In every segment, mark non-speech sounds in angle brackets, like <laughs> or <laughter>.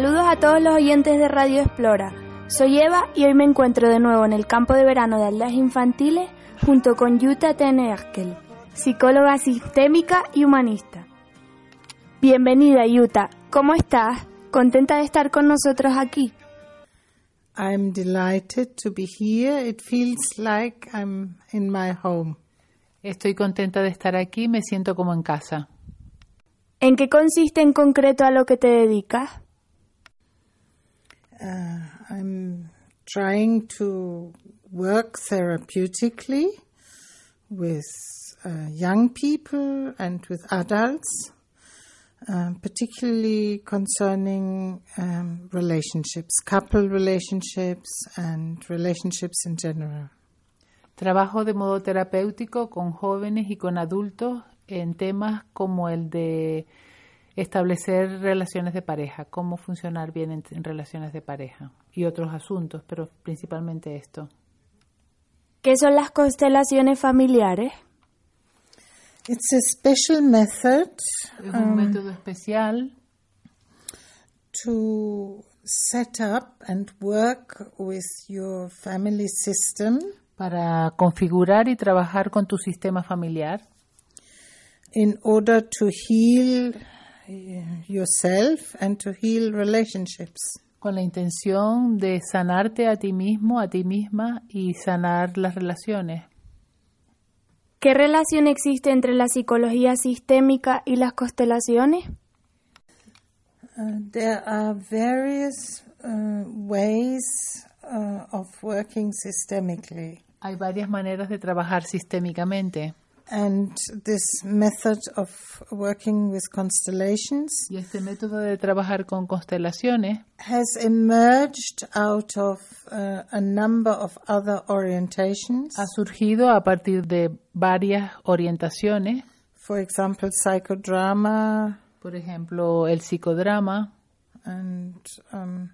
Saludos a todos los oyentes de Radio Explora. Soy Eva y hoy me encuentro de nuevo en el campo de verano de aldeas infantiles junto con Yuta Tenerkel, psicóloga sistémica y humanista. Bienvenida Yuta, ¿cómo estás? ¿Contenta de estar con nosotros aquí? I'm delighted to be here. It feels like I'm in my home. Estoy contenta de estar aquí, me siento como en casa. ¿En qué consiste en concreto a lo que te dedicas? Uh, I'm trying to work therapeutically with uh, young people and with adults, um, particularly concerning um, relationships, couple relationships, and relationships in general. Trabajo de modo terapéutico con jóvenes y con adultos en temas como el de establecer relaciones de pareja, cómo funcionar bien en, en relaciones de pareja y otros asuntos, pero principalmente esto. ¿Qué son las constelaciones familiares? It's a special method Es un método especial to set up and work with your family system para configurar y trabajar con tu sistema familiar in order to heal yourself and to heal relationships. con la intención de sanarte a ti mismo, a ti misma y sanar las relaciones. ¿Qué relación existe entre la psicología sistémica y las constelaciones? Uh, there are various uh, ways uh, of working systemically, Hay varias maneras de trabajar sistémicamente and this method of working with constellations y este método de trabajar con constelaciones has emerged out of uh, a number of other orientations. ha surgido a partir de varias orientaciones, For example, psychodrama por ejemplo, el psicodrama, and um,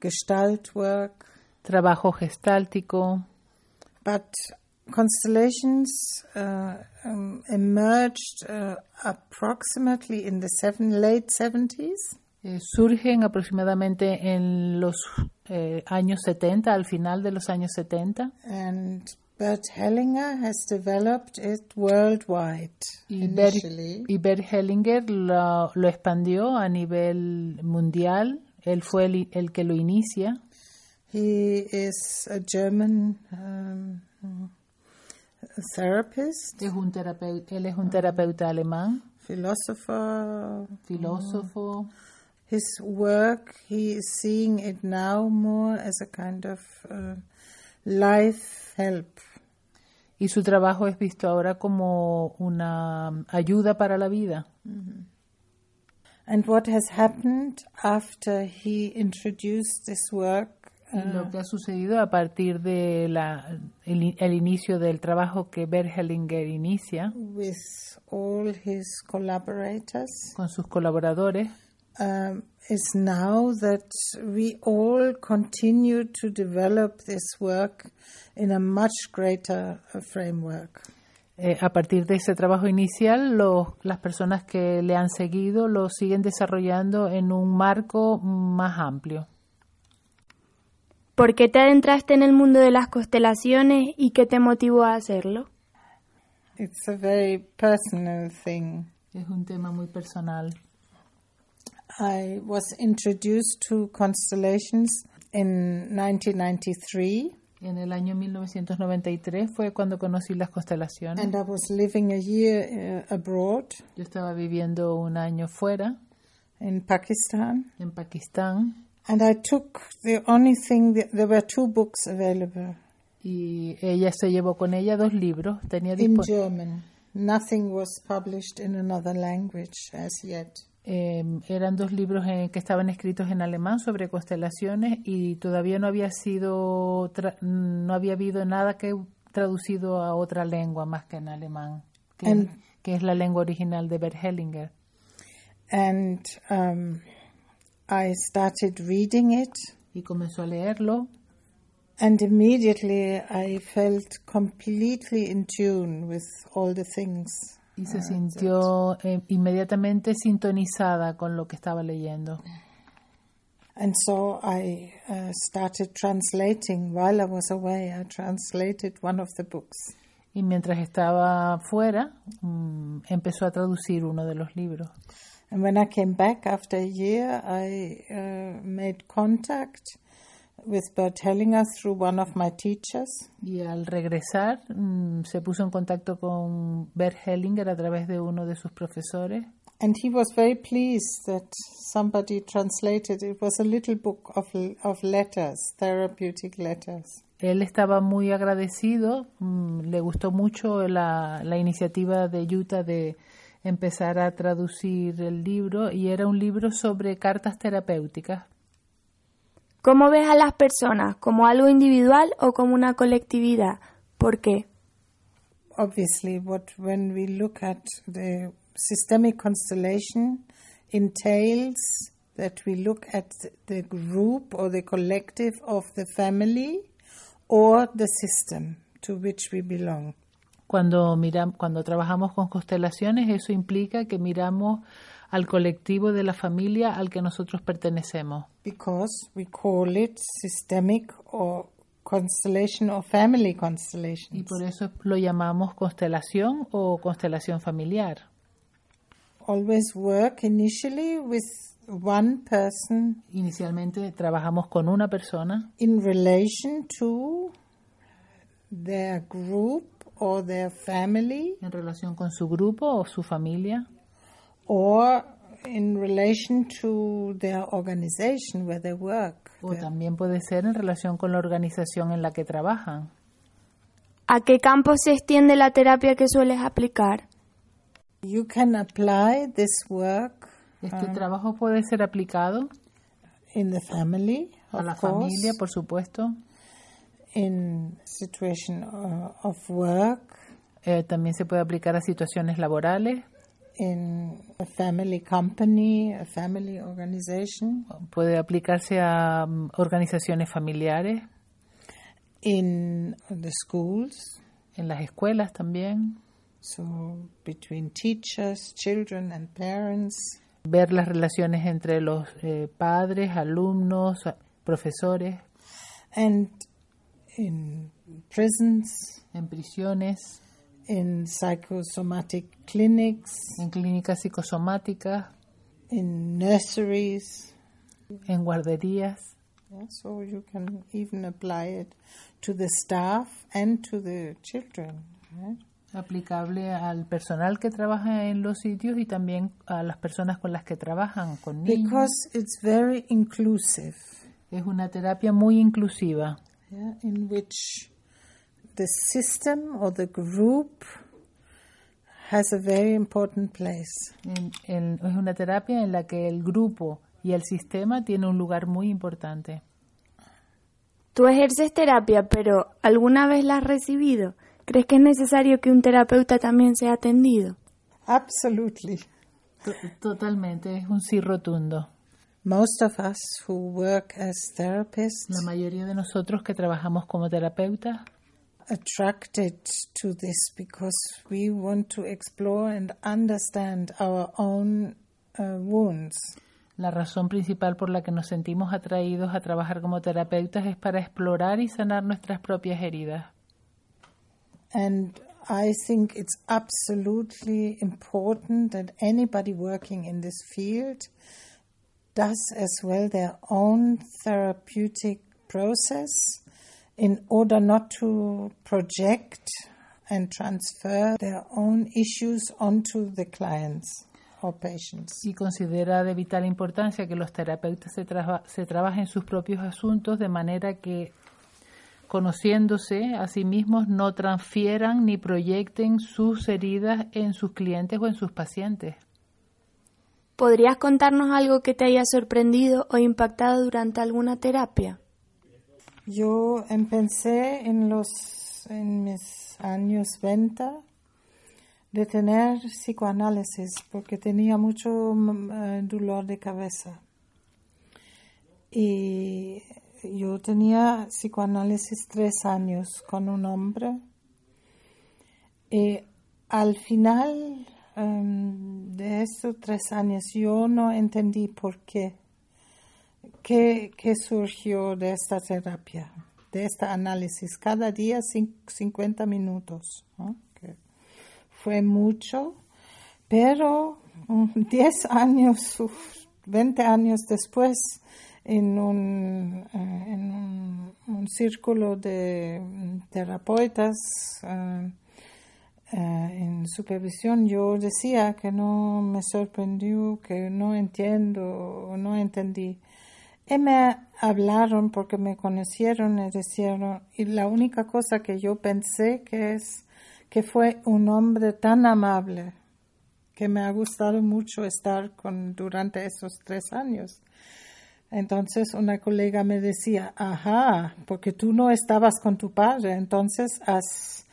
Gestalt work, trabajo gestáltico, but constellations uh, um, emerged uh, approximately in the seven, late 70s. eh, surgen aproximadamente en los eh, años 70, al final de los años 70, And Bert Hellinger has developed it worldwide y Bert, initially. y Bert Hellinger lo, lo expandió a nivel mundial. Él fue el, el que lo inicia. He is a German um, therapist, Es un terapeu- él es un terapeuta alemán, philosopher. filósofo. His work, he is seeing it now more as a kind of uh, life help. Y su trabajo es visto ahora como una ayuda para la vida. And what has happened after he introduced this work Lo que ha sucedido a partir de la, el, inicio del trabajo que Bert Hellinger inicia with all his collaborators con sus colaboradores um, is now that we all continue to develop this work in a much greater uh, framework. Eh, a partir de ese trabajo inicial, los- las personas que le han seguido lo siguen desarrollando en un marco más amplio. ¿Por qué te adentraste en el mundo de las constelaciones y qué te motivó a hacerlo? It's a very personal thing. Es un tema muy personal. I was introduced to constellations in 1993, En el año 1993 fue cuando conocí las constelaciones. and I was living a year uh, abroad Yo estaba viviendo un año fuera, in Pakistan, en Pakistán, and I took the only thing, that, there were two books available y ella se llevó con ella dos libros. Tenía in German. Nothing was published in another language as yet. eh, eran dos libros en- que estaban escritos en alemán sobre constelaciones y todavía no había sido, tra- no había habido nada que traducido a otra lengua más que en alemán, que, And- que es la lengua original de Bert Hellinger. And um, I started reading it, Y comenzó a leerlo and immediately I felt completely in tune with all the things. y se sintió eh, inmediatamente sintonizada con lo que estaba leyendo. And so I uh, started translating while I was away. I translated one of the books. Y mientras estaba fuera, mm, empezó a traducir uno de los libros. And when I came back after a year, I uh, made contact with Bert Hellinger through one of my teachers. Y al regresar, mm, se puso en contacto con Bert Hellinger a través de uno de sus profesores. And he was very pleased that somebody translated. It was a little book of, of letters, therapeutic letters. Él estaba muy agradecido, mm, le gustó mucho la, la iniciativa de Utah de empezar a traducir el libro y era un libro sobre cartas terapéuticas. ¿Cómo ves a las personas? ¿Como algo individual o como una colectividad? ¿Por qué? Obviously, what when we look at the systemic constellation entails that we look at the group or the collective of the family or the system to which we belong. Cuando, miram, cuando trabajamos con constelaciones, eso implica que miramos al colectivo de la familia al que nosotros pertenecemos. because we call it systemic or constellation or family Y constellations. por eso lo llamamos constelación o constelación familiar. Always work initially with one person Inicialmente trabajamos con una persona in relation to their group or their family en relación con su grupo o su familia or in relation to their organization where they work. o también puede ser en relación con la organización en la que trabajan. ¿A qué campo se extiende la terapia que sueles aplicar? You can apply this work Este trabajo puede ser aplicado in the family, a of la course. familia, por supuesto. In situation uh, of work, Eh, también se puede aplicar a situaciones laborales, in a family company, a family organization, puede aplicarse a mm, organizaciones familiares, in the schools, en las escuelas también. so between teachers, children, and parents, ver las relaciones entre los eh, padres, alumnos, profesores, and in prisons, en prisiones, in psychosomatic clinics, en clínicas psicosomáticas, in nurseries. en guarderías. Yeah, so you can even apply it to the staff and to the children. Right? aplicable al personal que trabaja en los sitios y también a las personas con las que trabajan, con niños. Because it's very inclusive, Es una terapia muy inclusiva, yeah, in which the system or the group has a very important place. En- en- es una terapia en la que el grupo y el sistema tiene un lugar muy importante. Tú ejerces terapia, pero ¿alguna vez la has recibido? ¿Crees que es necesario que un terapeuta también sea atendido? Absolutely. To- Totalmente, es un sí rotundo. Most of us who work as therapists La mayoría de nosotros que trabajamos como terapeutas attracted to this because we want to explore and understand our own uh, wounds. La razón principal por la que nos sentimos atraídos a trabajar como terapeutas es para explorar y sanar nuestras propias heridas. And I think it's absolutely important that anybody working in this field does as well their own therapeutic process in order not to project and transfer their own issues onto the clients or patients. y considera de vital importancia que los terapeutas se, traba- se trabajen sus propios asuntos de manera que, conociéndose a sí mismos, no transfieran ni proyecten sus heridas en sus clientes o en sus pacientes. ¿Podrías contarnos algo que te haya sorprendido o impactado durante alguna terapia? Yo empecé en los en mis años 20 de tener psicoanálisis porque tenía mucho eh, dolor de cabeza. Y yo tenía psicoanálisis tres años con un hombre. Y al final em, de estos tres años yo no entendí por qué. ¿Qué, qué surgió de esta terapia, de este análisis? Cada día cin- 50 minutos, fue mucho, pero mm, <laughs> 10 años, uf, 20 años después, en un, eh, en un círculo de mm, terapeutas, eh, eh, en supervisión yo decía que no me sorprendió, que no entiendo, no entendí. Y me hablaron porque me conocieron y decían, y la única cosa que yo pensé que es que fue un hombre tan amable que me ha gustado mucho estar con durante esos tres años. Entonces una colega me decía, ajá, porque tú no estabas con tu padre, entonces has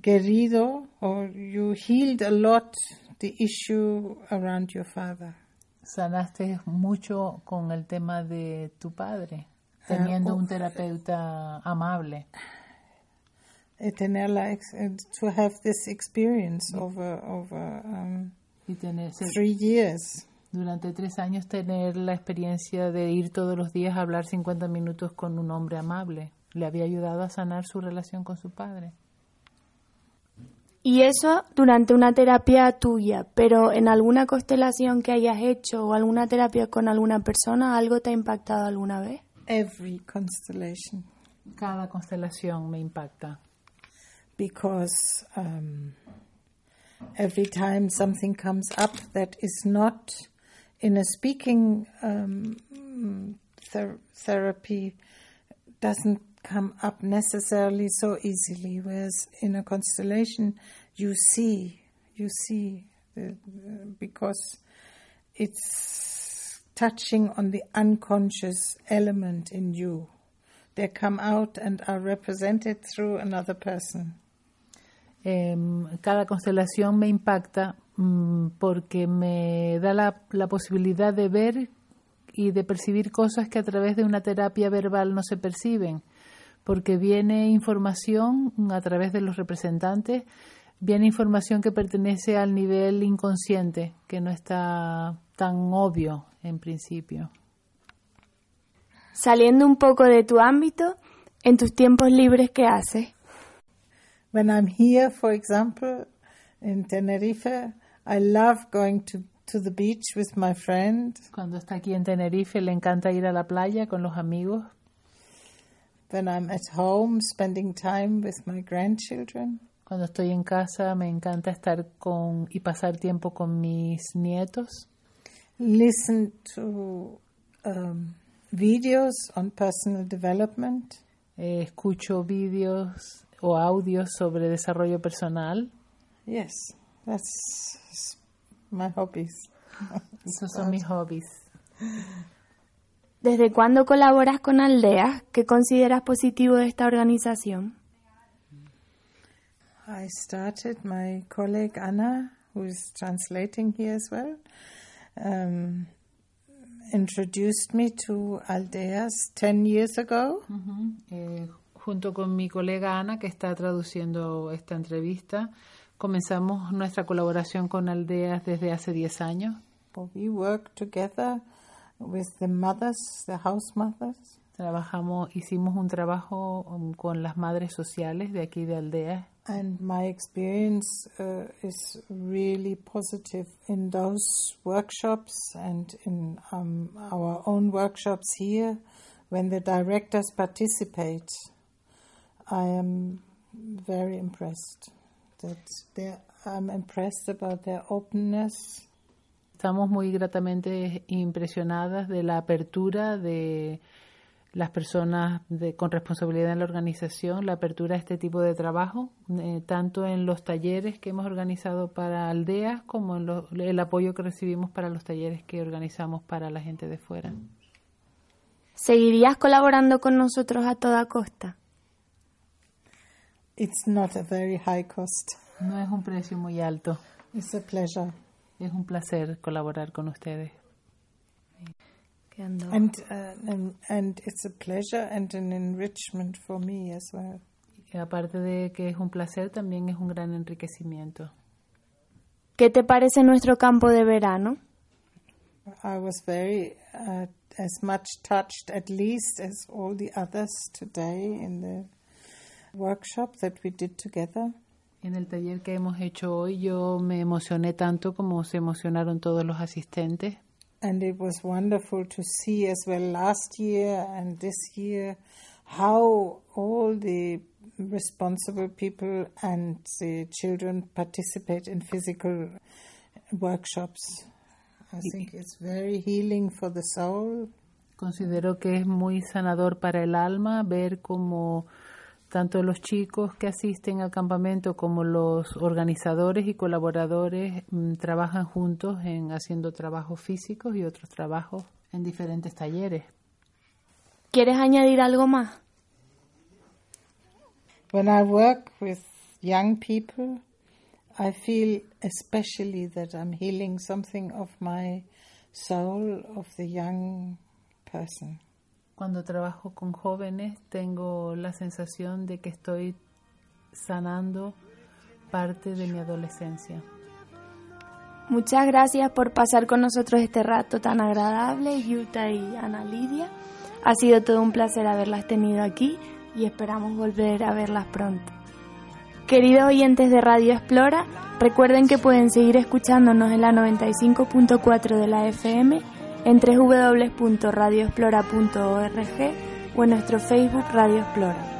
querido or you healed a lot the issue around your father. Sanaste mucho con el tema de tu padre, teniendo oh, un terapeuta amable. Eh, tener la ex- eh, to have this experience over over um, Y tener, three years. durante tres años tener la experiencia de ir todos los días a hablar 50 minutos con un hombre amable. Le había ayudado a sanar su relación con su padre. Y eso durante una terapia tuya, pero en alguna constelación que hayas hecho o alguna terapia con alguna persona, ¿algo te ha impactado alguna vez? Every constellation, Cada constelación me impacta. because um, every time something comes up that is not in a speaking um, ther- therapy doesn't come up necessarily so easily. Whereas in a constellation, you see, you see, because it's touching on the unconscious element in you. They come out and are represented through another person. Em, cada constelación me impacta mm, porque me da la, la posibilidad de ver y de percibir cosas que a través de una terapia verbal no se perciben, porque viene información a través de los representantes, viene información que pertenece al nivel inconsciente, que no está tan obvio en principio. Saliendo un poco de tu ámbito, en tus tiempos libres, ¿qué haces? When I'm here, for example, in Tenerife, I love going to, to the beach with my friend. Cuando está aquí en Tenerife le encanta ir a la playa con los amigos. When I'm at home, spending time with my grandchildren. Cuando estoy en casa me encanta estar con y pasar tiempo con mis nietos. Listen to um, videos on personal development. Eh, escucho vídeos o audios sobre desarrollo personal. Yes, that's my hobbies. <laughs> Esos son mis hobbies. <laughs> ¿Desde cuándo colaboras con Aldeas? ¿Qué consideras positivo de esta organización? I started, my colleague Anna, who is translating here as well, um, introduced me to Aldeas 10 years ago. Eh, junto con mi colega Ana, que está traduciendo esta entrevista, comenzamos nuestra colaboración con Aldeas desde hace 10 años. We work together with the mothers, the house mothers. Trabajamos, hicimos un trabajo um, con las madres sociales de aquí de Aldea And my experience uh, is really positive in those workshops and in um, our own workshops here. When the directors participate, I am very impressed. That they, I'm impressed about their openness. Estamos muy gratamente impresionadas de la apertura de las personas de- con responsabilidad en la organización, la apertura a este tipo de trabajo, eh, tanto en los talleres que hemos organizado para aldeas como en lo- el apoyo que recibimos para los talleres que organizamos para la gente de fuera. ¿Seguirías colaborando con nosotros a toda costa? It's not a very high cost. No es un precio muy alto, It's a pleasure. Es un placer colaborar con ustedes. And, uh, and, and it's a pleasure and an enrichment for me as well. Y aparte de que es un placer, también es un gran enriquecimiento. ¿Qué te parece nuestro campo de verano? I was very uh, as much touched, at least, as all the others today in the workshop that we did together. En el taller que hemos hecho hoy yo me emocioné tanto como se emocionaron todos los asistentes. And it was wonderful to see as well last year and this year how all the responsible people and the children participate in physical workshops. I think it's very healing for the soul. Considero que es muy sanador para el alma ver cómo tanto los chicos que asisten al campamento como los organizadores y colaboradores mm, trabajan juntos en haciendo trabajos físicos y otros trabajos en diferentes talleres. ¿Quieres añadir algo más? When I work with young people, I feel especially that I'm healing something of my soul of the young person. Cuando trabajo con jóvenes tengo la sensación de que estoy sanando parte de mi adolescencia. Muchas gracias por pasar con nosotros este rato tan agradable, Yuta y Ana Lidia. Ha sido todo un placer haberlas tenido aquí y esperamos volver a verlas pronto. Queridos oyentes de Radio Explora, recuerden que pueden seguir escuchándonos en la 95.4 de la FM, en www.radioexplora.org o en nuestro Facebook Radio Explora.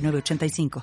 906985.